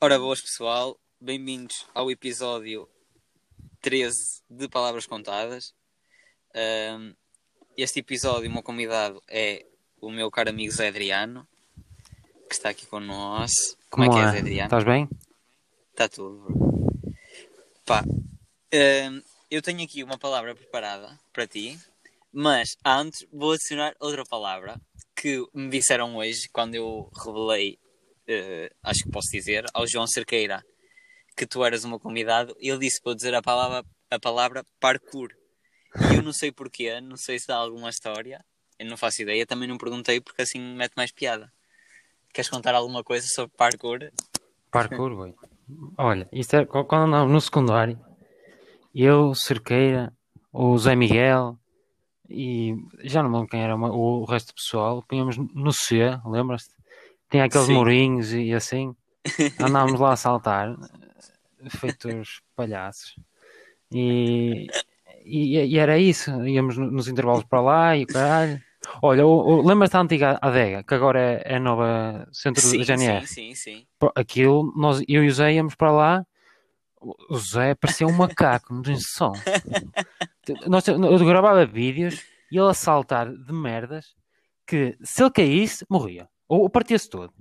Ora, boas pessoal, bem-vindos ao episódio 13 de Palavras Contadas. Um, este episódio, o meu convidado é o meu caro amigo Zé Adriano, que está aqui connosco. Como, Como é que é, Zé Adriano? Estás bem? Está tudo. Pá, um, eu tenho aqui uma palavra preparada para ti, mas antes vou adicionar outra palavra que me disseram hoje quando eu revelei uh, acho que posso dizer, ao João Cerqueira que tu eras meu convidado, ele disse para dizer a palavra, a palavra parkour. E eu não sei porquê, não sei se dá alguma história, eu não faço ideia, também não perguntei porque assim me mete mais piada. Queres contar alguma coisa sobre parkour? Parkour, boi. Olha, isto é quando andava no secundário, eu, Cerqueira, o Zé Miguel e já não lembro quem era o resto do pessoal, punhamos no C, lembras-te? Tinha aqueles Sim. murinhos e assim. Andávamos lá a saltar, feitos palhaços. E, e, e, era isso. Íamos nos intervalos para lá e o caralho. Olha, lembras-te da antiga adega, que agora é, é a nova centro sim, da GNR? Sim, sim, sim. Aquilo, nós, eu e o Zé íamos para lá. O Zé parecia um macaco, não tem som. nós, eu gravava vídeos e ele a saltar de merdas que se ele caísse, morria. Ou, partia-se todo.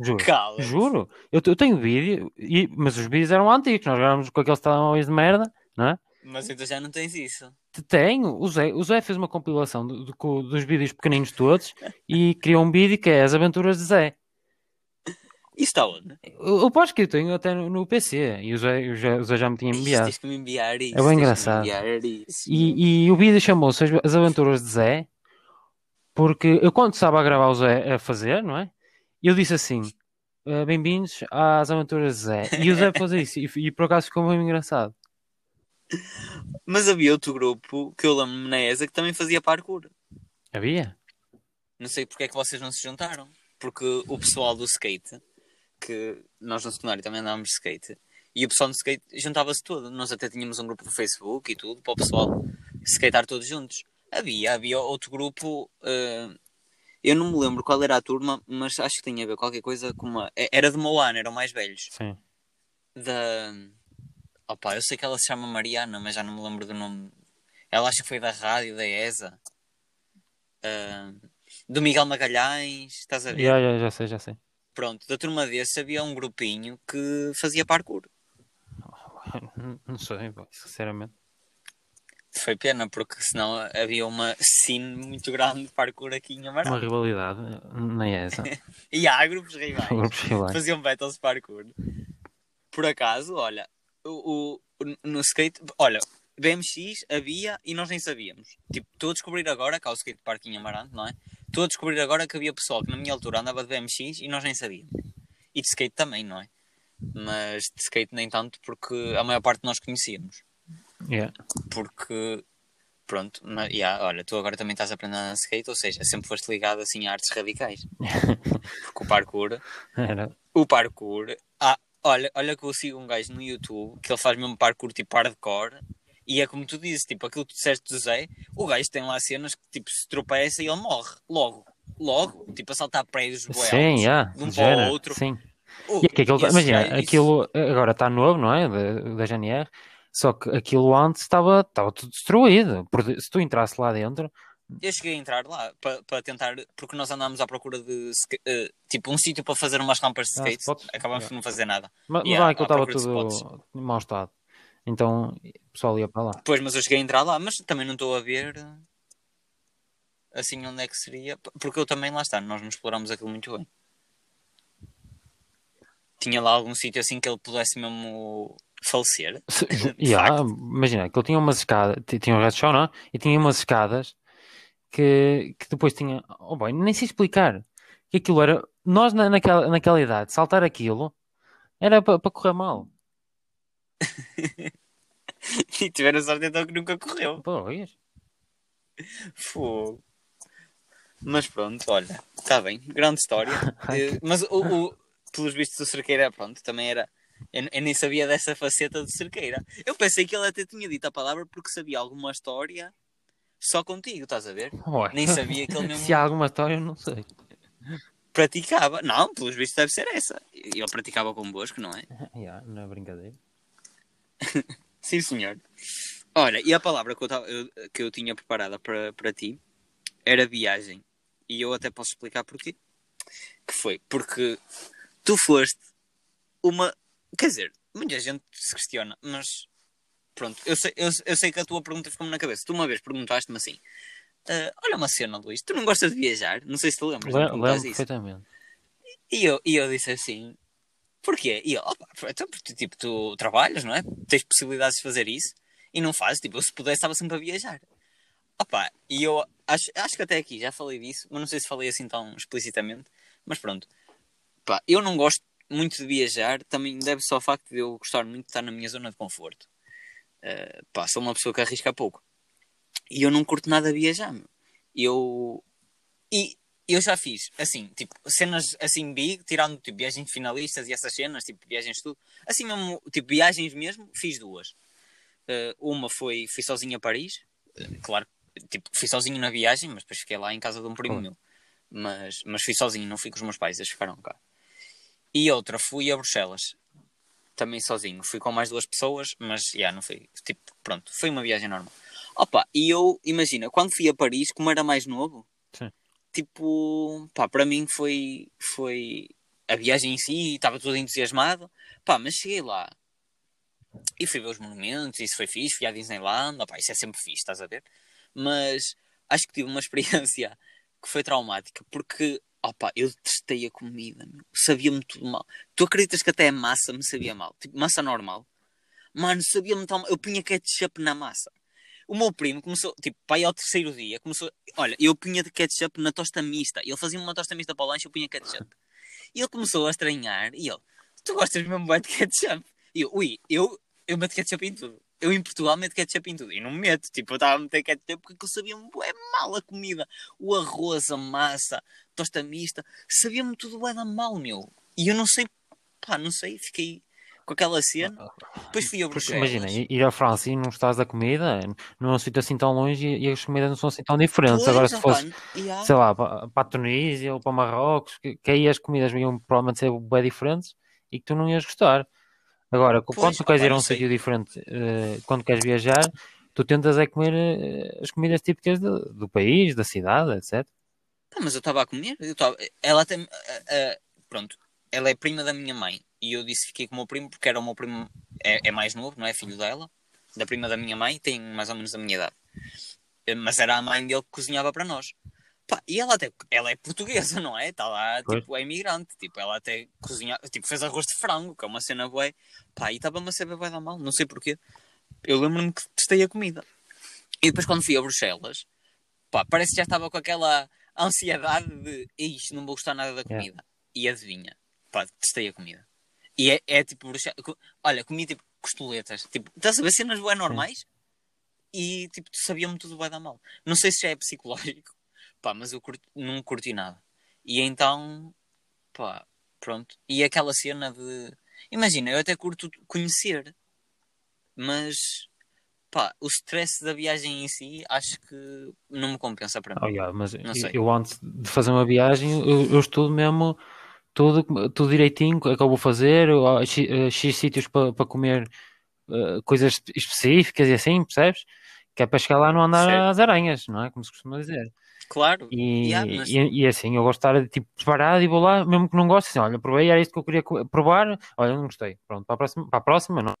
Juro. Cala Juro. Eu, eu tenho vídeo, e, mas os vídeos eram antigos. Nós gravamos com aqueles telemóveis de merda, não é? Mas então já não tens isso. Tenho. O Zé, o Zé fez uma compilação do, do, dos vídeos pequeninos todos e criou um vídeo que é As Aventuras de Zé. Está onde? Eu, eu posso que eu tenho até no, no PC e o Zé, o, Zé, o Zé já me tinha enviado. Tens que me enviar isso. É bem engraçado. E, e o vídeo chamou-se As Aventuras de Zé porque eu quando estava a gravar o Zé a fazer, não é? Eu disse assim, uh, bem-vindos às aventuras de Zé. E o Zé fez isso, e, e por acaso ficou bem engraçado. Mas havia outro grupo que eu lembro-me na ESA que também fazia parkour. Havia? Não sei porque é que vocês não se juntaram. Porque o pessoal do skate, que nós no secundário também andávamos de skate, e o pessoal do skate juntava-se todo. Nós até tínhamos um grupo no Facebook e tudo para o pessoal skatear todos juntos. Havia, havia outro grupo. Uh, eu não me lembro qual era a turma, mas acho que tinha a ver qualquer coisa com uma. É, era de Moana, eram mais velhos. Sim. Da. Opa, eu sei que ela se chama Mariana, mas já não me lembro do nome. Ela acho que foi da rádio, da ESA. Uh, do Miguel Magalhães, estás a ver? Já, já, já sei, já sei. Pronto, da turma desse havia um grupinho que fazia parkour. Não sei, sinceramente. Foi pena, porque senão havia uma scene muito grande de parkour aqui em Amaral. Uma rivalidade, não é essa? e há grupos rivais. grupos rivais. Faziam battles de parkour. Por acaso, olha, o, o, no skate, olha, BMX havia e nós nem sabíamos. Tipo, estou a descobrir agora que há o skate park em Amarante, não é? Estou a descobrir agora que havia pessoal que na minha altura andava de BMX e nós nem sabíamos. E de skate também, não é? Mas de skate nem tanto porque a maior parte nós conhecíamos. Yeah. Porque, pronto, mas, yeah, olha, tu agora também estás a aprender a skate, ou seja, sempre foste ligado assim a artes radicais. Porque o parkour, Era. o parkour, ah, olha, olha que eu sigo um gajo no YouTube que ele faz mesmo parkour tipo hardcore. E é como tu dizes, tipo, aquilo que tu disseste do Zé, o gajo tem lá cenas que tipo se tropeça e ele morre logo. Logo, tipo, a saltar prédios Sim, yeah, de um para o outro. Sim. e aquilo, imagina, aquilo agora está novo, não é? Da, da GNR só que aquilo antes estava, estava tudo destruído. Porque se tu entrasse lá dentro. Eu cheguei a entrar lá para, para tentar, porque nós andámos à procura de uh, tipo um sítio para fazer umas rampas de skate. Ah, Acabamos yeah. por não fazer nada. Mas, yeah, mas lá que eu estava tudo em mau estado. Então o pessoal ia para lá. Pois, mas eu cheguei a entrar lá, mas também não estou a ver assim onde é que seria. Porque eu também lá está, nós não exploramos aquilo muito bem. Tinha lá algum sítio assim que ele pudesse mesmo falecer. yeah, imagina que ele tinha umas escadas, tinha um resto não? E tinha umas escadas que, que depois tinha. Oh, boy, nem sei explicar. Que aquilo era. Nós na, naquela, naquela idade, saltar aquilo era para pa correr mal. E tiveram sorte então que nunca correu. Pois. Fogo. Mas pronto, olha, está bem, grande história. Eh, mas o, o, pelos vistos, o Cerqueira, pronto, também era eu, eu, nem sabia dessa faceta de Cerqueira. Eu pensei que ele até tinha dito a palavra porque sabia alguma história só contigo, estás a ver? Ué, Nem sabia que ele mesmo Se há alguma história, eu não sei. praticava. Não, pelos vistos deve ser essa. Ele praticava convosco, não é? Yeah, não é brincadeira. Sim, senhor. Olha, e a palavra que eu, tava- eu- que eu tinha preparada para, para ti era viagem. E eu até posso explicar porquê. Que foi porque tu foste uma. Quer dizer, muita gente se questiona, mas pronto, eu sei, eu, eu sei que a tua pergunta ficou-me na cabeça. Tu uma vez perguntaste-me assim: "Ah, Olha uma cena, Luís, tu não gostas de viajar? Não sei se te lembras. Lembro perfeitamente. E eu, e eu disse assim: Porquê? E ele, opa, então, tipo, tu trabalhas, não é? Tens possibilidades de fazer isso e não fazes. Tipo, eu se pudesse estava sempre a viajar. Opa, e eu acho, acho que até aqui já falei disso, mas não sei se falei assim tão explicitamente. Mas pronto, pá, eu não gosto muito de viajar, também deve-se ao facto de eu gostar muito de estar na minha zona de conforto. Uh, pá, sou uma pessoa que arrisca pouco. E eu não curto nada viajar, meu. Eu. E eu já fiz, assim, tipo, cenas assim big, tirando tipo viagens de finalistas e essas cenas, tipo, viagens tudo. Assim mesmo, tipo, viagens mesmo, fiz duas. Uh, uma foi, fui sozinho a Paris, claro, tipo, fui sozinho na viagem, mas depois fiquei lá em casa de um primo Claro. meu. Mas, mas fui sozinho, não fui com os meus pais, eles ficaram cá. E outra, fui a Bruxelas, também sozinho. Fui com mais duas pessoas, mas já não foi. Tipo, pronto, foi uma viagem normal. Opa, e eu, imagina, quando fui a Paris, como era mais novo, Sim. Tipo, pá, para mim foi, foi a viagem em si, estava todo entusiasmado, pá, mas cheguei lá e fui ver os monumentos, isso foi fixe, fui à Disneyland, opá, isso é sempre fixe, estás a ver? Mas acho que tive uma experiência que foi traumática, porque, opá, eu detestei a comida, sabia-me tudo mal. Tu acreditas que até a massa me sabia mal? Tipo, massa normal. Mano, sabia-me tão mal. Eu punha ketchup na massa. O meu primo começou, tipo, pai ao terceiro dia, começou, olha, eu punha de ketchup na tosta mista. Ele fazia uma tosta mista para o lanche, eu punha ketchup. E ele começou a estranhar, e ele, tu gostas mesmo bem de ketchup? E eu, ui, eu, eu meto ketchup em tudo. Eu em Portugal meto ketchup em tudo. E não meto, tipo, eu estava a meter ketchup porque eu sabia-me bué mal a comida. O arroz, a massa, tosta mista, sabia-me tudo bué da mal, meu. E eu não sei, pá, não sei, fiquei com aquela cena. Depois fui a Bruxelas. imagina, ir à França e não estás da comida, não é um sítio assim tão longe e, as comidas não são assim tão diferentes. Pois, Agora, se fosse, yeah. sei lá, para, para a Tunísia ou para Marrocos, que, que aí as comidas iam provavelmente ser bem diferentes e que tu não ias gostar. Agora, Pois, quando tu queres ir a um sítio diferente, eh, quando queres viajar, tu tentas é comer eh, as comidas típicas do, do país, da cidade, etc. Pá, mas eu estava a comer. Eu tava... Ela tem. ah, ah, pronto. Ela é prima da minha mãe. E eu disse que fiquei com o meu primo porque era o meu primo. É, é mais novo, não é? Filho dela. Da prima da minha mãe. Tem mais ou menos a minha idade. Eh, Mas era a mãe dele que cozinhava para nós. Pá, e ela até. Ela é portuguesa, não é? Está lá, Pois. tipo, é imigrante. Tipo, ela até cozinha. Tipo, fez arroz de frango, que é uma cena bué. Pá, e estava-me a saber bué da mal. Não sei porquê. Eu lembro-me que testei a comida. E depois quando fui a Bruxelas, pá, parece que já estava com aquela ansiedade de isto não vou gostar nada da comida. E adivinha, pá, testei a comida. E é, é tipo, olha, comi tipo costoletas, tipo, estás a ver cenas bué normais? E tipo, sabia-me tudo bué da mal. Não sei se já é psicológico, pá, mas eu curti- não curti nada. E então, pá, pronto. E aquela cena de, imagina, eu até curto conhecer, mas pá, o stress da viagem em si acho que não me compensa para mim. Oh, yeah, mas Não eu, eu antes de fazer uma viagem, eu, eu estudo mesmo tudo, tudo direitinho, que é que eu vou fazer, há X, eh, X sítios para para comer eh, coisas espe- específicas e assim, percebes? Que é para chegar lá não andar Certo. às aranhas, não é? Como se costuma dizer. Claro, E, Yeah, mas- e, e assim, eu gosto de estar tipo, preparado e vou lá, mesmo que não goste, assim, olha, provei, era isto que eu queria provar, olha, não gostei. Pronto, para a próxima, para a próxima não.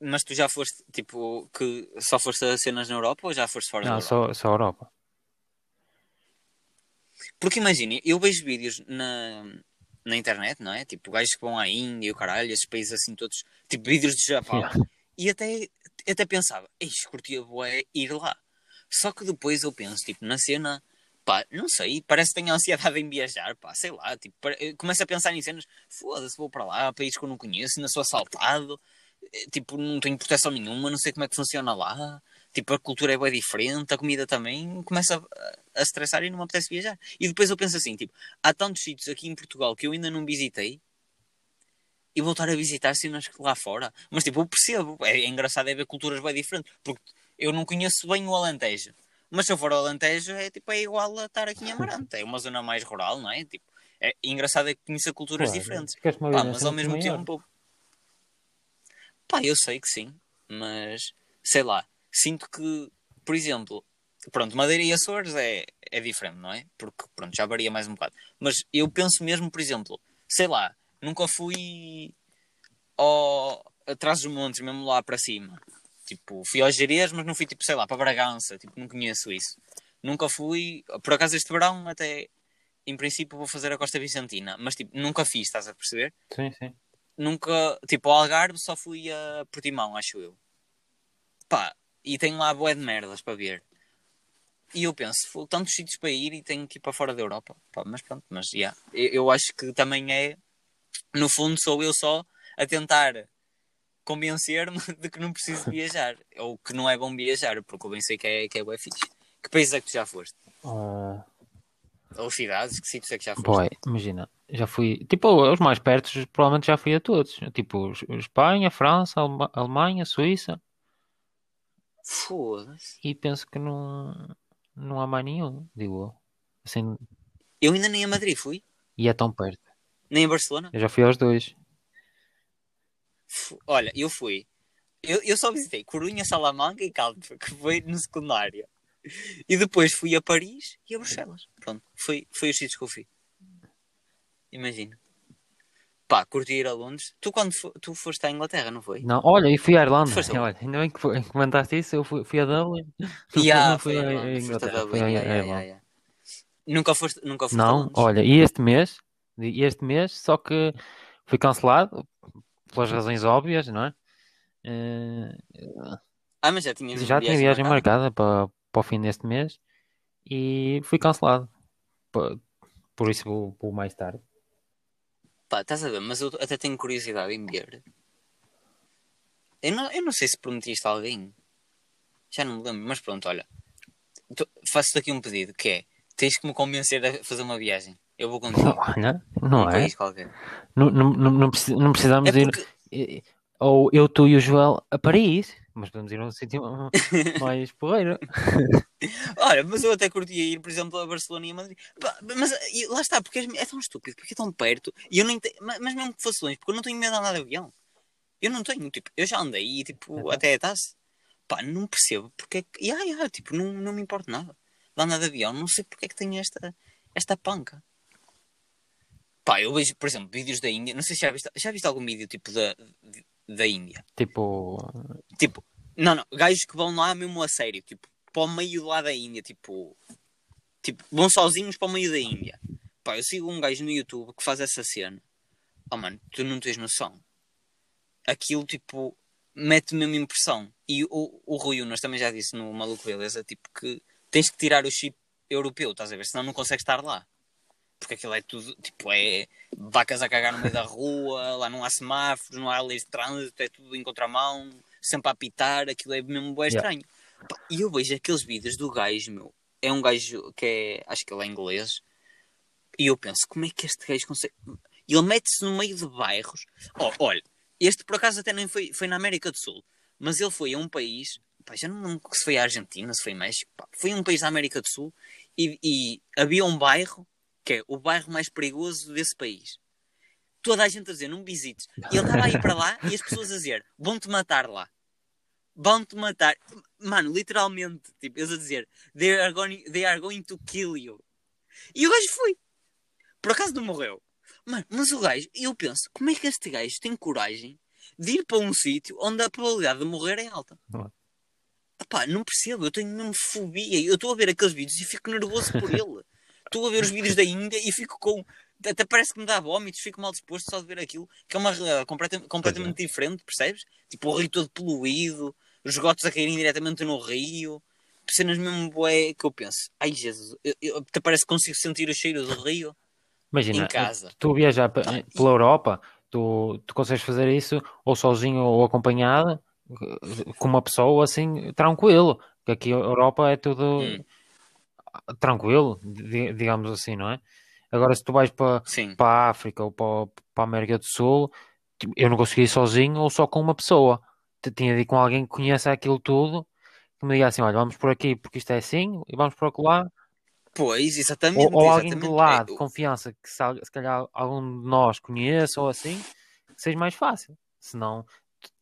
mas tu já foste, tipo, que só foste a cenas na Europa ou já foste fora da Não, Europa? só, só Europa. Porque imagina, eu vejo vídeos na, na internet, não é? Tipo, gajos que vão à Índia e o caralho, esses países assim todos, tipo, vídeos de Japão. Yeah. E até, até pensava, eis, curtia bué ir lá. Só que depois eu penso, tipo, na cena, pá, não sei, parece que tenho ansiedade em viajar, pá, sei lá, tipo, começo a pensar em cenas, foda-se, vou para lá, países que eu não conheço, ainda sou assaltado, eh, tipo, não tenho proteção nenhuma, não sei como é que funciona lá, tipo, a cultura é bem diferente, a comida também, começa a, a estressar e não me apetece viajar. E depois eu penso assim, tipo, há tantos sítios aqui em Portugal que eu ainda não visitei, e voltar a visitar cenas lá fora. Mas tipo, eu percebo, é, é engraçado é ver culturas bem diferentes, porque eu não conheço bem o Alentejo. Mas se eu for ao Alentejo, é tipo, é igual a estar aqui em Amarante. É uma zona mais rural, não é? Tipo, é engraçado é que conheça culturas Claro, diferentes. Pá, mas ao muito mesmo maior. tempo. Pá, eu sei que sim, mas sei lá, sinto que, por exemplo, pronto, Madeira e Açores é, é diferente, não é? Porque pronto, já varia mais um bocado. Mas eu penso mesmo, por exemplo, sei lá, nunca fui ao, atrás dos montes, mesmo lá para cima. Tipo, fui aos Jerez, mas não fui tipo, sei lá, para Bragança, tipo, não conheço isso. Nunca fui, por acaso este verão até em princípio vou fazer a Costa Vicentina, mas tipo, nunca fiz, estás a perceber? Sim, sim. nunca, tipo, ao Algarve só fui a Portimão, acho eu. Pá, e tenho lá boé de merdas para ver. E eu penso, "Fogo, tantos sítios para ir e tenho que ir para fora da Europa. Pá, mas pronto, mas já. Eu, eu acho que também é, no fundo, sou eu só a tentar convencer-me de que não preciso viajar. Ou que não é bom viajar, porque eu bem sei que é, que é bué fixe. Que país é que tu já foste? Ah, Ou cidades? Que sítios é que já foste? boy, imagina, já fui, tipo, os mais perto, provavelmente já fui a todos. Tipo, Es- Espanha, França, Alema- Alemanha, Suíça. Foda-se. E penso que não, não há mais nenhum, digo eu. Assim, Eu ainda nem a Madrid fui, e é tão perto. nem a Barcelona. Eu já fui aos dois. F- Olha, eu fui. Eu, eu só visitei Corunha, Salamanca e Calpe, que foi no secundário. E depois fui a Paris e a Bruxelas. Pronto, foi, foi os sítios que eu fui. Imagina. Pá, curti ir a Londres. Tu quando fo- tu foste à Inglaterra, não foi? Não, olha, e fui à Irlanda. Foste? Olha, ainda bem que comentaste isso, eu fui, fui a Dublin. Ya, não fui foi a- a Inglaterra, Dublin, a Irlanda. ya, ya. Nunca foste, nunca foste Não, olha, e este mês, e este mês, só que foi cancelado pelas razões óbvias, não é? Eh, Ah, mas já tinha já tinha viagem marcada para, para o fim deste mês e fui cancelado. Por, por isso vou, vou mais tarde. Pá, estás a ver, mas eu até tenho curiosidade em ver. Eu não, eu não sei se prometi isto a alguém. Já não me lembro, mas pronto, olha. Faço-te aqui um pedido, que é, tens que me convencer a fazer uma viagem. Eu vou contigo. Olha, não é? Não, não, não, não preci- não precisamos É ir. porque, eh, Ou eu, tu e o Joel a Paris, mas podemos ir a um sítio mais porreiro. olha, mas eu até curtia ir, por exemplo, a Barcelona e a Madrid. Mas lá está, porque é tão estúpido, porque é tão perto. E eu nem te... Mas mas mesmo que fosse longe, porque eu não tenho medo de andar de avião. Eu não tenho, tipo, eu já andei e, tipo, Então. até a taça. Pá, não percebo porque é que. Ya, ya, tipo, não, não me importa nada de andar de avião. Não sei porque é que tenho esta, esta panca. Pá, eu vejo, por exemplo, vídeos da Índia. Não sei se já viste, já viste algum vídeo tipo da, da Índia. Tipo, Tipo, não, não, gajos que vão lá mesmo a sério, tipo, para o meio lá da Índia, tipo, tipo, vão sozinhos para o meio da Índia. Pá, eu sigo um gajo no YouTube que faz essa cena. Oh mano, tu não tens noção. Aquilo, tipo, mete mesmo impressão. E o, o Rui Unas também já disse no Maluco Beleza, tipo, que tens que tirar o chip europeu, estás a ver? Senão não consegues estar lá. Porque aquilo é tudo, tipo, é vacas a cagar no meio da rua, lá não há semáforos, não há leis de trânsito, é tudo em contramão, sempre a apitar, aquilo é mesmo bem estranho. E eu vejo aqueles vídeos do gajo, meu, é um gajo que é, acho que ele é inglês, e eu penso, como é que este gajo consegue... Ele mete-se no meio de bairros. Oh, olha, este por acaso até nem foi, foi na América do Sul, mas ele foi a um país, pá, já não lembro se foi a Argentina, se foi México, pá, foi a um país da América do Sul, e, e havia um bairro que é o bairro mais perigoso desse país. Toda a gente a dizer, não visites. E ele estava a ir para lá e as pessoas a dizer, vão-te matar lá. Vão-te matar. Mano, literalmente, tipo, eles a dizer, they are, going, they are going to kill you. E o gajo foi. Por acaso não morreu. Mano, mas o gajo, eu penso, como é que este gajo tem coragem de ir para um sítio onde a probabilidade de morrer é alta? Não? Epá, não percebo, eu tenho mesmo fobia. Eu estou a ver aqueles vídeos e fico nervoso por ele. Estou a ver os vídeos da Índia e fico com. Até parece que me dá vómitos, fico mal disposto só de ver aquilo, que é uma realidade completa- completamente diferente, percebes? Tipo, o rio todo poluído, os esgotos a caírem diretamente no rio, cenas mesmo boé que eu penso, ai Jesus, eu, eu- até parece que consigo sentir o cheiro do rio imagina, em casa. tu viajar pe- Pá, e- pela Europa, tu, tu consegues fazer isso ou sozinho ou acompanhado, eh, com uma pessoa assim, tranquilo. Que aqui a Europa é tudo Hum. Tranquilo, di- digamos assim, não é? Agora, se tu vais para Sim, para a África ou para, para a América do Sul, tipo, eu não consegui ir sozinho ou só com uma pessoa. Tinha de ir com alguém que conheça aquilo tudo, que me diga assim: olha, vamos por aqui porque isto é assim, e vamos por lá. Pois, exatamente. Ou, ou alguém exatamente. de lá de confiança que se, se calhar algum de nós conheça ou assim, que seja mais fácil. Senão,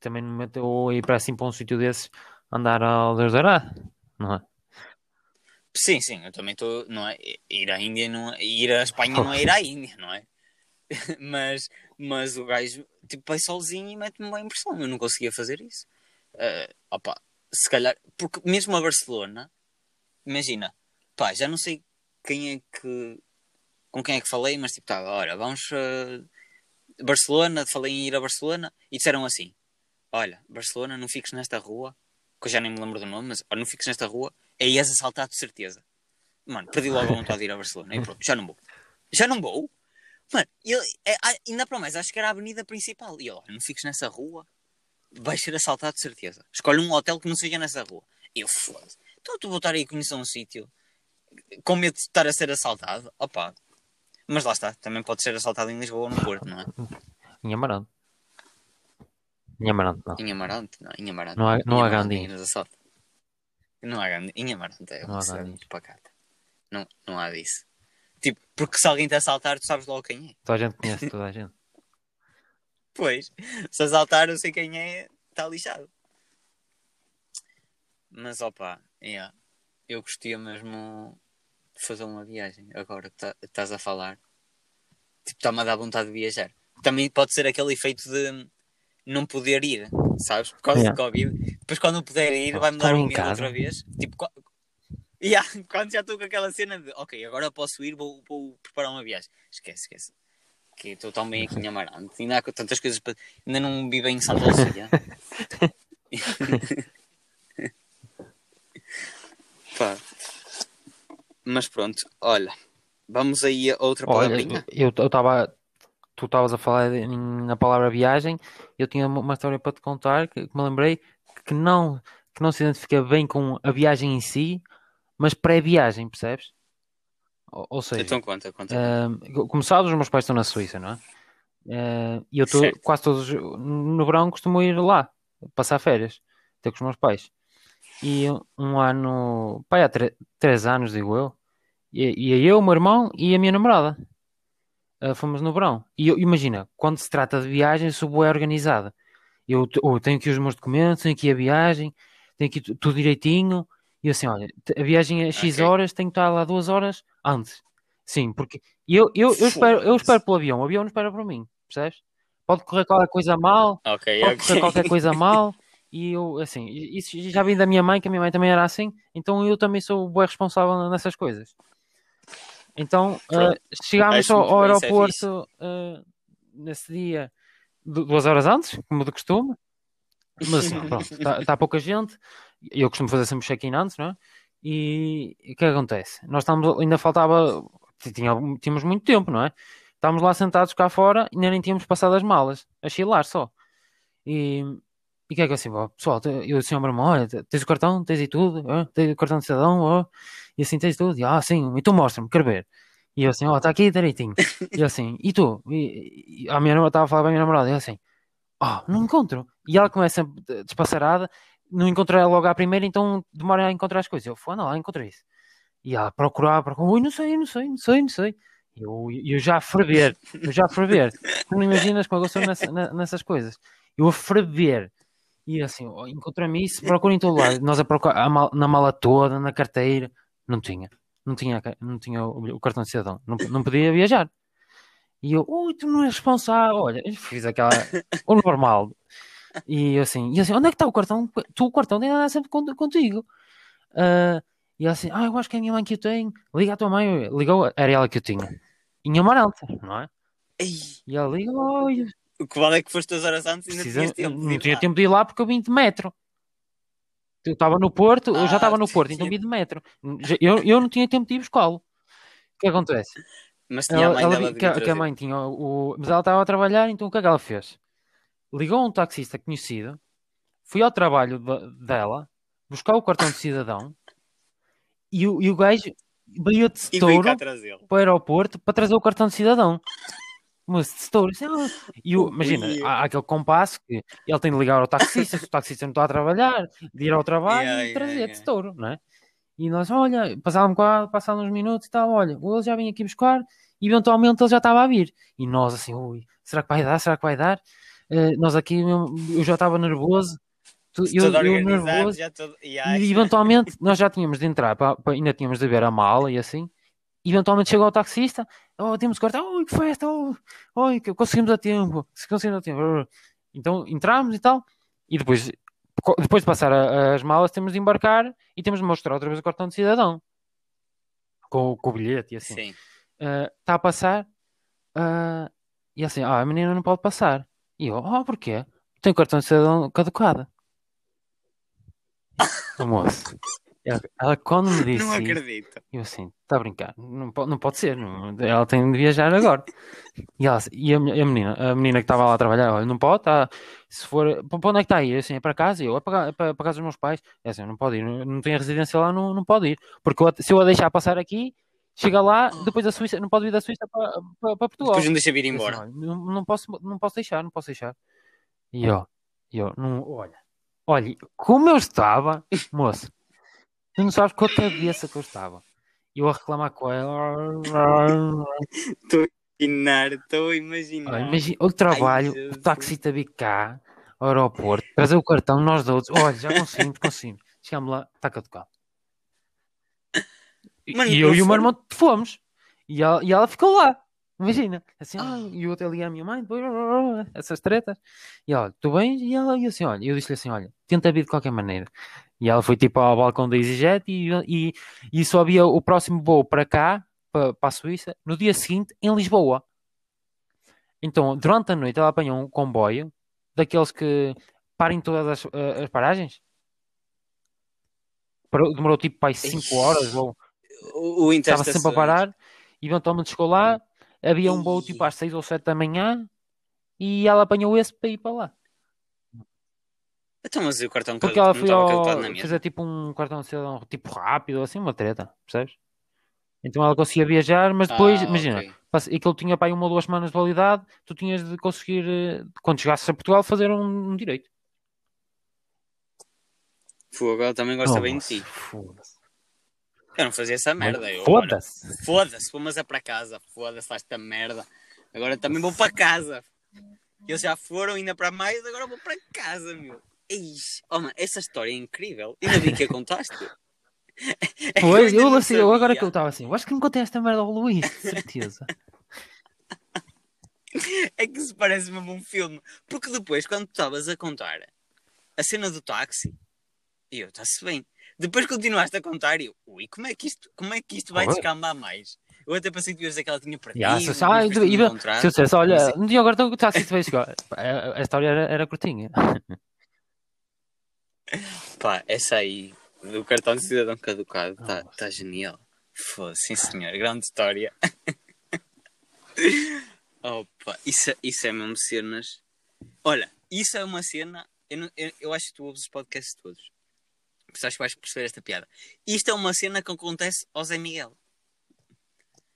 também não me ou ir para assim para um sítio desses andar ao Deus dará, não é? Sim, sim, eu também estou. Não é? Ir à Índia, não é, ir à Espanha não é ir à Índia, não é? mas, mas o gajo tipo, vai sozinho e mete-me uma impressão. Eu não conseguia fazer isso. Ah, opa, se calhar, porque mesmo a Barcelona, imagina, pá, já não sei quem é que. com quem é que falei, mas tipo, tá, olha, vamos a Barcelona, falei em ir a Barcelona e disseram assim: olha, Barcelona, não fiques nesta rua, que eu já nem me lembro do nome, mas não fiques nesta rua, aí és assaltado de certeza. Mano, perdi logo a vontade de ir a Barcelona e pronto, já não vou. Já não vou? Mano, ele, é, ainda para mais, acho que era a avenida principal. E ele, não fiques nessa rua, vais ser assaltado de certeza. Escolhe um hotel que não seja nessa rua. Eu, foda-se. Então tu vou estar aí a conhecer um sítio com medo de estar a ser assaltado? Opa. Mas lá está, também pode ser assaltado em Lisboa ou no Porto, não é? Em Amarante. Em Amarante, não. Em Amarante, não, em Amarante. Não há- não há nos assalta. Não há Gandim. Em Amarante é Não há muito pacata. Não, não há disso. Tipo, porque se alguém te assaltar, tu sabes logo quem é. Toda a gente conhece toda a gente. Pois, se assaltar, eu sei quem é, está lixado. Mas opa, yeah, eu gostaria mesmo de fazer uma viagem agora que tá- estás a falar. Tipo, está-me a dar vontade de viajar. Também pode ser aquele efeito de não poder ir, sabes? Por causa Yeah. do Covid. Depois, quando eu puder ir, vai-me estar dar um em medo outra vez. Tipo, yeah, quando já estou com aquela cena de ok, agora posso ir, vou, vou preparar uma viagem. Esquece, esquece. Que estou tão bem aqui em Amarante. Ainda há tantas coisas para. Ainda não vivo em Santa Lucia. Pá. Mas pronto, olha. Vamos aí a outra Olha, palavrinha. eu estava. Tu estavas a falar em- na palavra viagem, eu tinha uma história para te contar que, que me lembrei que não, que não se identifica bem com a viagem em si, mas pré-viagem, percebes? Ou, ou seja, Então conta, conta. Ahm, como sabes, os meus pais estão na Suíça, não é? Ah, e eu estou quase todos no verão costumo ir lá passar férias, ter com os meus pais. E um ano, pai, há três anos, digo eu, e, e eu, o meu irmão e a minha namorada. Ah, fomos no verão. E eu- imagina, quando se trata de viagem, sou bué organizada. Eu, oh, tenho aqui os meus documentos, tenho aqui a viagem, tenho aqui tu- tudo direitinho. E eu assim, olha, a viagem é X Ok. horas, tenho que estar lá duas horas antes. Sim, porque eu, eu, eu, espero, eu espero pelo avião, o avião não espera por mim, percebes? Pode correr qualquer coisa mal, Ok, pode correr ok. qualquer coisa mal. E eu, assim, isso já vem da minha mãe, que a minha mãe também era assim, então eu também sou bué responsável nessas coisas. Então, ah, chegámos Acho ao, ao isso é aeroporto ah, nesse dia du- duas horas antes, como de costume. Mas pronto, está pouca gente. Eu costumo fazer sempre check-in antes, não é? E o que é que acontece? Nós estávamos, ainda faltava, tinha, tínhamos muito tempo, não é? Estávamos lá sentados cá fora e ainda nem tínhamos passado as malas, a chilar só. E, e que é que eu assim, ó, pessoal, eu assim meu irmão, olha, tens o cartão, tens e tudo, ó, tens o cartão de cidadão, ó, e assim tens tudo, e, ah, sim, então mostra-me, quero ver. E eu assim, ó, está aqui direitinho. E eu assim, e tu? E, e a minha namorada estava a falar com a minha namorada, e eu assim, oh, não encontro. E ela começa despassarada, não encontrei logo à primeira, então demora a encontrar as coisas. Eu fui, não, lá encontrei isso. E ela procurar, procurar, ui, não sei, não sei, não sei, não sei. E Eu, eu já a ferver, eu já a ferver. Tu não imaginas como eu sou nessa- nessas coisas. Eu a ferver. E assim, encontrei-me isso, procura em todo lado. Nós a procurar na mala toda, na carteira, não tinha. Não tinha, não tinha o, o cartão de cidadão. Não, não podia viajar. E eu, ui, tu não és responsável. Olha, fiz aquela, o normal. E eu assim, e assim, onde é que está o cartão? Tu o cartão tem andar sempre con- contigo. Ah, e ela assim, ah, eu acho que é a minha mãe que eu tenho. Liga à tua mãe. Ligou, era ela que eu tinha. Em Amarante, não é? E ela liga, o que vale é que foste duas horas antes e ainda precisa, tempo. não tinha lá. tempo de ir lá porque eu vim de metro. Eu estava no Porto, eu já Ah, estava no Porto, então vim de metro. Eu, eu não tinha tempo de ir buscá-lo. O que acontece? Mas tinha a Ela, mãe ela que, a- que a mãe tinha o, o- Mas ela estava a trabalhar, então o que é que ela fez? Ligou a um taxista conhecido, fui ao trabalho de- dela, buscar o cartão de cidadão e o, e o gajo veio de trazê-lo. para o aeroporto para trazer o cartão de cidadão. De setor. Assim, ah. E o, imagina, há aquele compasso que ele tem de ligar ao taxista, se o taxista não está a trabalhar, de ir ao trabalho Yeah, e yeah, trazer yeah. de setor, não é? E nós, olha, passaram bocado, passaram uns minutos e tal, olha, ele já vem aqui buscar e eventualmente ele já estava a vir. E nós assim, ui, será que vai dar? Será que vai dar? Eh, nós aqui, mesmo, eu já estava nervoso, tu- eu, eu organizado, nervoso, já. Yeah, e eventualmente nós já tínhamos de entrar, pa- ainda tínhamos de ver a mala e assim. Eventualmente chegou o taxista, oh, temos que cortar, oi, que festa, oh, que conseguimos a tempo, se conseguimos a tempo. Então entramos e tal, e depois, depois de passar a- as malas, temos de embarcar e temos de mostrar outra vez o cartão de cidadão com, com o bilhete e assim. Sim. Está a passar, ah, e assim, ah, a menina não pode passar. E eu, oh, porquê? Tem cartão de cidadão caducado. Moço. Ela, ela quando me disse Não acredito. eu assim, está a brincar, não pode, não pode ser, não- ela tem de viajar agora. E, ela, e a, a menina, a menina que estava lá a trabalhar, olha, não pode, tá, se for, para onde é que está aí? Eu assim, é para casa, eu, é para, é para, casa dos meus pais, é assim, não pode ir, não, não tem a residência lá, não, não pode ir, porque eu- se eu a deixar passar aqui, chega lá, depois da Suíça, não pode vir da Suíça para, para, para Portugal. Depois não deixa vir assim, embora. olha, não, não posso, não posso deixar, não posso deixar. E eu, e eu, não, olha, olha, como eu estava, moço, tu não sabes com a cabeça que eu estava. E eu a reclamar com ela. Imaginar, estou a imaginar. Olha, imagina, o trabalho, Jesus. o taxista vir cá, ao aeroporto, trazer o cartão, nós outros, olha, já conseguimos, conseguimos. Chegamos lá, está caducado. E, Mano, e eu e o meu irmão fomos. E ela, e ela ficou lá. Imagina. Assim, ah, e eu até liguei à minha mãe, depois, essas tretas. E ela, tu bem? E ela, e assim, olha, eu disse-lhe assim, olha, tenta vir de qualquer maneira. E ela foi tipo ao balcão da EasyJet e, e, e só havia o próximo voo para cá, para, para a Suíça, no dia seguinte, em Lisboa. Então, durante a noite, ela apanhou um comboio daqueles que parem todas as, eh, as paragens. Demorou tipo para 5 Ixi. horas ou O, o estava sempre a parar, eventualmente chegou lá, havia um voo tipo às 6 ou 7 da manhã e ela apanhou esse para ir para lá. Então, mas o cartão Porque ela foi ao fazer tipo um cartão de cidadão tipo rápido, assim, uma treta, percebes? Então ela conseguia viajar, mas depois, Ah, imagina, ok. passe- aquilo tinha para aí uma ou duas semanas de validade, tu tinhas de conseguir, eh, quando chegasses a Portugal, fazer um, um direito. Fogo, ela também gosta Oh, bem de ti. Foda-se. Eu não fazia essa merda. Foda-se. Foda-se, vou mas é para casa. Foda-se, faz esta merda. Agora também vou para casa. Eles já foram ainda para mais, agora vou para casa, meu. Ixi, oh, mano, essa história é incrível. Ainda bem que a contaste. É que Pois, eu, não assim, eu agora que eu estava assim, eu acho que não contei esta merda ao Luís, de certeza. É que isso parece mesmo um filme. Porque depois, quando tu estavas a contar a cena do táxi, e eu, está-se bem. Depois continuaste a contar e eu, ui, como é que isto, como é que isto vai descambar mais? Eu até pensei que tu ias dizer que ela tinha perdido. Ya, se, ah, e- encontrar. se eu dissesse, olha, um dia agora estou tá, se vai chegar. A, a história era, era curtinha. Pá, essa aí do cartão de cidadão caducado está Nossa. tá genial. Foda, sim senhor, grande história. Opa, isso, isso é mesmo cenas. Olha, isso é uma cena. Eu, não- eu, eu acho que tu ouves os podcasts todos. Isso acho que vais perceber esta piada. Isto é uma cena que acontece ao Zé Miguel.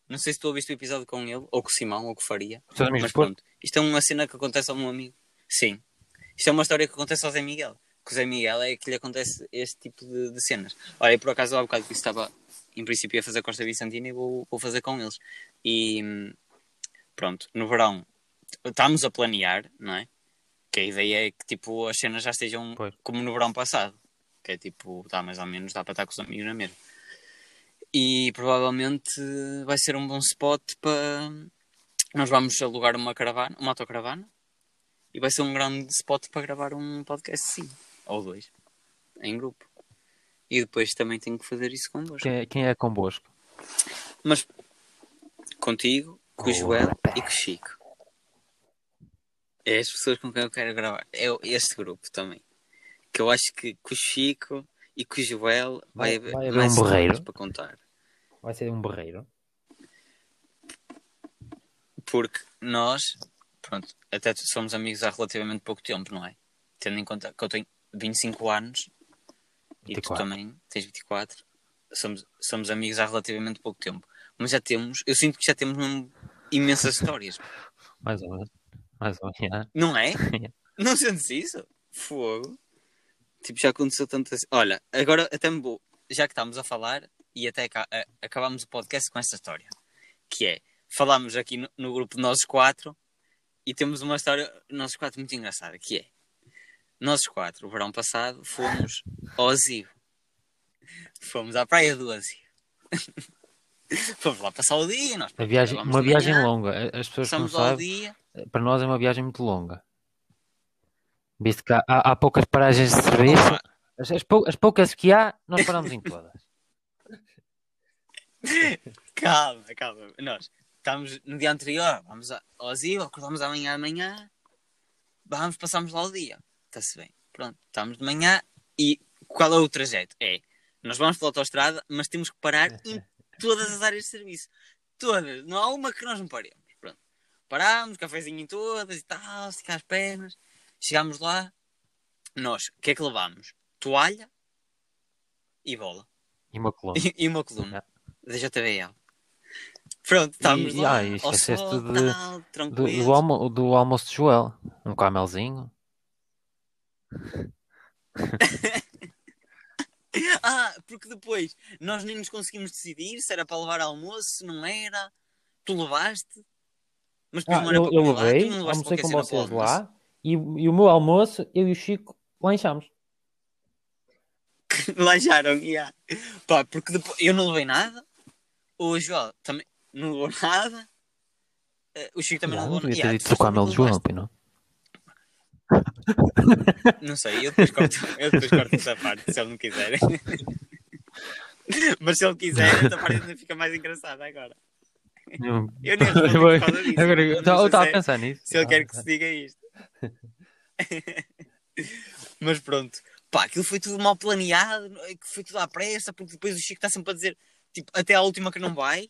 Não sei se tu ouviste o episódio com ele, ou com o Simão, ou com o Faria. Mas pronto, isto é uma cena que acontece ao meu amigo. Sim. Isto é uma história que acontece ao Zé Miguel. Que o Zé Miguel é que lhe acontece este tipo de, de cenas. Olha, por acaso há bocado que estava, em princípio, a fazer Costa Vicentina e vou, vou fazer com eles. E pronto, no verão estamos a planear, não é? Que a ideia é que tipo as cenas já estejam Pois. como no verão passado. Que é tipo, dá mais ou menos, dá para estar com os amigos na mesma. E provavelmente vai ser um bom spot para. Nós vamos alugar uma caravana, uma autocaravana, e vai ser um grande spot para gravar um podcast sim, ou dois, em grupo. E depois também tenho que fazer isso convosco. Quem, é- quem é convosco? Mas contigo, com o Joel e com o Chico. É as pessoas com quem eu quero gravar. É este grupo também. Que eu acho que com o Chico e com o Joel vai, Vai- haver vai haver mais um histórias para contar. Vai ser um berreiro. Porque nós, pronto, até somos amigos há relativamente pouco tempo, não é? Tendo em conta que eu tenho 25 anos e tu 24. também tens 24, somos, somos amigos há relativamente pouco tempo. Mas já temos, eu sinto que já temos mesmo imensas histórias. Mais ou menos. Mais ou menos. Não é? Não sentes isso? Fogo. Tipo, já aconteceu tantas. Olha, agora até me vou. Já que estamos a falar, e até ca- a- acabamos o podcast com esta história. Que é, falámos aqui no, no grupo de nós quatro e temos uma história, nós quatro, muito engraçada, que é nós quatro, o verão passado, fomos ao Azio. Fomos à praia do Azio. fomos lá passar o dia, nós A viagem, uma viagem manhã, longa. As pessoas não Passamos lá o sabem, dia. para nós é uma viagem muito longa. Visto que há, há- há poucas paragens de serviço, as, as pou- as poucas que há, nós paramos em todas. Calma, calma. Nós estamos no dia anterior, vamos ao asilo, acordamos amanhã de manhã, vamos, passamos lá o dia. Está-se bem. Pronto, estamos de manhã e qual é o trajeto? É, nós vamos pela autostrada, mas temos que parar em todas as áreas de serviço. Todas. Não há uma que nós não paremos. Pronto. Parámos, cafezinho em todas e tal, esticar as pernas. Chegámos lá. Nós, o que é que levámos? Toalha e bola. E uma coluna. E, e uma coluna da JBL. Pronto, estamos E- lá, ah, e ao esqueceste sol, de- tal, Do, do, almo, do almoço de Joel. Um camelzinho. Ah, porque depois nós nem nos conseguimos decidir se era para levar almoço, se não era. Tu levaste. Mas depois Ah, não era eu, eu levei, tu não levaste almocei com o vocês lá. E, e o meu almoço, eu e o Chico lanchamos. Lancharam, yeah. Pá, porque depois eu não levei nada. O Joel também não levou nada. Eh, O Chico também não não levou devia nada. ter dito o camel de Joel, pois não? Não sei, eu depois corto, eu depois corto essa parte, se ele não quiser. Mas se ele quiser, essa parte ainda fica mais engraçada agora. Eu, Eu nem respondo por causa disso. Agora, Eu não estava a é- pensar nisso. Se ele quer que se diga isto. Mas pronto, pá, aquilo foi tudo mal planeado, que foi tudo à pressa, porque depois o Chico está sempre a dizer, tipo, até à última que não vai.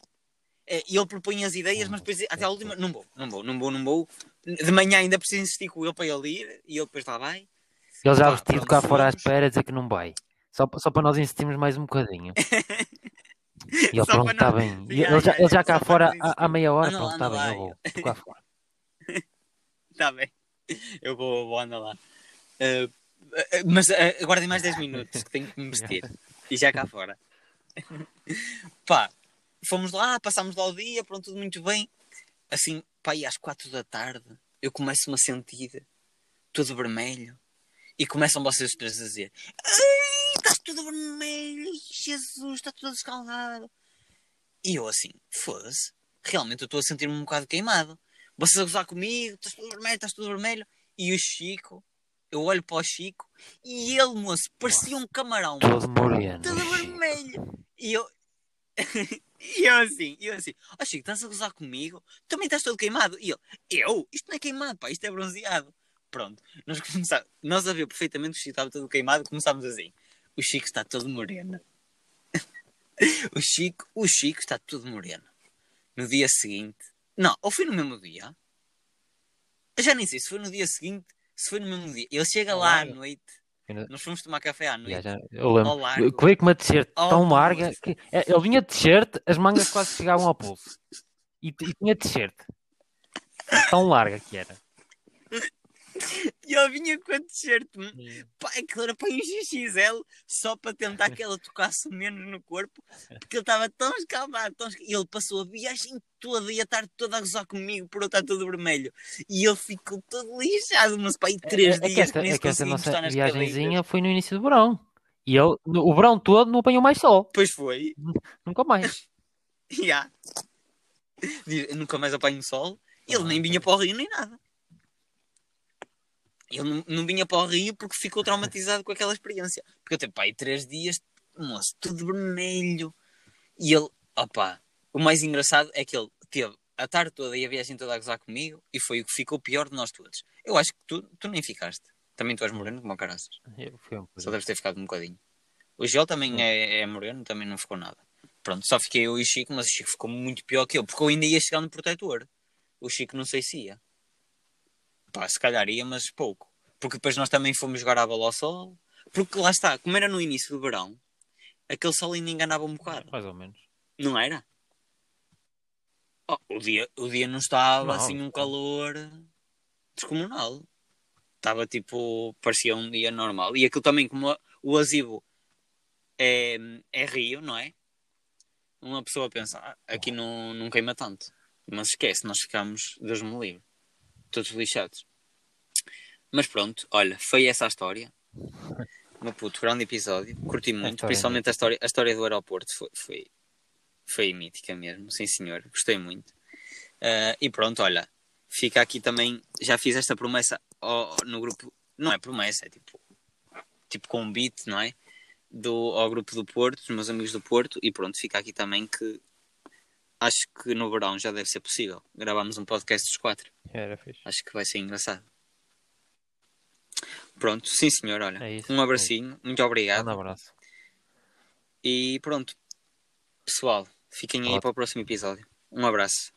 É, E ele propõe as ideias, mas depois até à última, não vou, não vou, não vou, não vou. De manhã ainda preciso insistir com ele para ele ir, e ele depois lá vai. Ele já vestido cá fora à espera a dizer que não vai. Só, só para nós insistirmos mais um bocadinho. E ele, pronto, está bem. E Ya, ele, já, ele já cá fora há, meia hora, pronto, está bem, eu vou. Estou cá fora. Está bem. Eu vou, vou andar lá. Uh, uh, mas uh, aguardem mais 10 minutos que tenho que me vestir. E já cá fora. pá, fomos lá, passámos lá o dia, pronto, tudo muito bem. Assim, pá, às 4 da tarde eu começo-me a sentir todo vermelho. E começam vocês três a dizer: Ai, estás tudo vermelho, Jesus, está tudo escaldado. E eu assim, foda-se, realmente eu estou a sentir-me um bocado queimado. Vocês a gozar comigo, estás tudo vermelho, estás tudo vermelho. E o Chico, eu olho para o Chico e ele, moço, parecia um camarão, Todo moreno. todo vermelho. E eu, e eu assim, e eu assim, ó Chico, estás a gozar comigo? Também estás todo queimado. E ele, eu? Isto não é queimado, pá, isto é bronzeado. Pronto, nós começámos, nós a ver perfeitamente que o Chico estava todo queimado, começámos assim. O Chico está todo moreno. o Chico, o Chico está todo moreno. No dia seguinte, não, ou foi no mesmo dia? Eu já nem sei se foi no dia seguinte, se foi no mesmo dia. Ele chega lá à noite, Ainda- nós fomos tomar café à noite. Já, já, eu lembro. Ao largo. Veio com uma t-shirt tão larga que é, ele vinha de t-shirt, as mangas quase chegavam ao pulso. E, e tinha t-shirt. Tão larga que era. E ele vinha com a t-shirt, pá, aquilo era para um XXL, só para tentar que ela tocasse menos no corpo, porque ele estava tão escaldado, tão e ele passou a viagem toda e a tarde toda a gozar comigo por eu estar todo vermelho. E ele ficou todo lixado, mas pá, aí três é, é que dias esta, é que esta nossa cadeiras. foi no início do verão. E ele, no- o verão todo, não apanhou mais sol. Pois foi, Nunca mais. já. "Eu Nunca mais apanho sol. Ele nem vinha para o Rio nem nada. Ele não, não vinha para o Rio porque ficou traumatizado com aquela experiência. Porque eu teve pá, aí três dias, moço, tudo vermelho. E ele, opá, o mais engraçado é que ele teve a tarde toda e a viagem toda a gozar comigo e foi o que ficou pior de nós todos. Eu acho que tu, tu nem ficaste. Também tu és moreno como caraças. Eu- foi um Só deves ter ficado um bocadinho. O Gel também é, é moreno, também não ficou nada. Pronto, só fiquei eu e o Chico, mas o Chico ficou muito pior que eu, porque eu ainda ia chegar no protetor. O Chico não sei se ia. Pá, se calhar ia, mas pouco. Porque depois nós também fomos jogar a bola ao sol. Porque lá está, como era no início do verão, aquele sol ainda enganava um bocado. Mais ou menos. Não era? Oh, o, dia, o dia não estava Não, assim um calor descomunal. Estava tipo, parecia um dia normal. E aquilo também, como o Azibo é, é rio, não é? Uma pessoa pensa, "Ah, aqui não, não queima tanto. Mas esquece, nós ficamos, Deus me livre, todos lixados. Mas pronto, olha, foi essa a história. Meu puto, grande episódio. Curti muito, história principalmente a história, a história do aeroporto. Foi, foi, foi mítica mesmo, sim senhor. Gostei muito. Ah, e pronto, olha, fica aqui também. Já fiz esta promessa ao- no grupo. Não é promessa, é tipo, tipo convite, não é? Do, ao grupo do Porto, dos meus amigos do Porto. E pronto, fica aqui também que acho que no verão já deve ser possível. Gravamos um podcast dos quatro. Era fixe. Acho que vai ser engraçado. Pronto, sim senhor, olha. É isso, um abracinho, muito obrigado. Um abraço. E pronto. Pessoal, fiquem aí Ótimo. para o próximo episódio. Um abraço.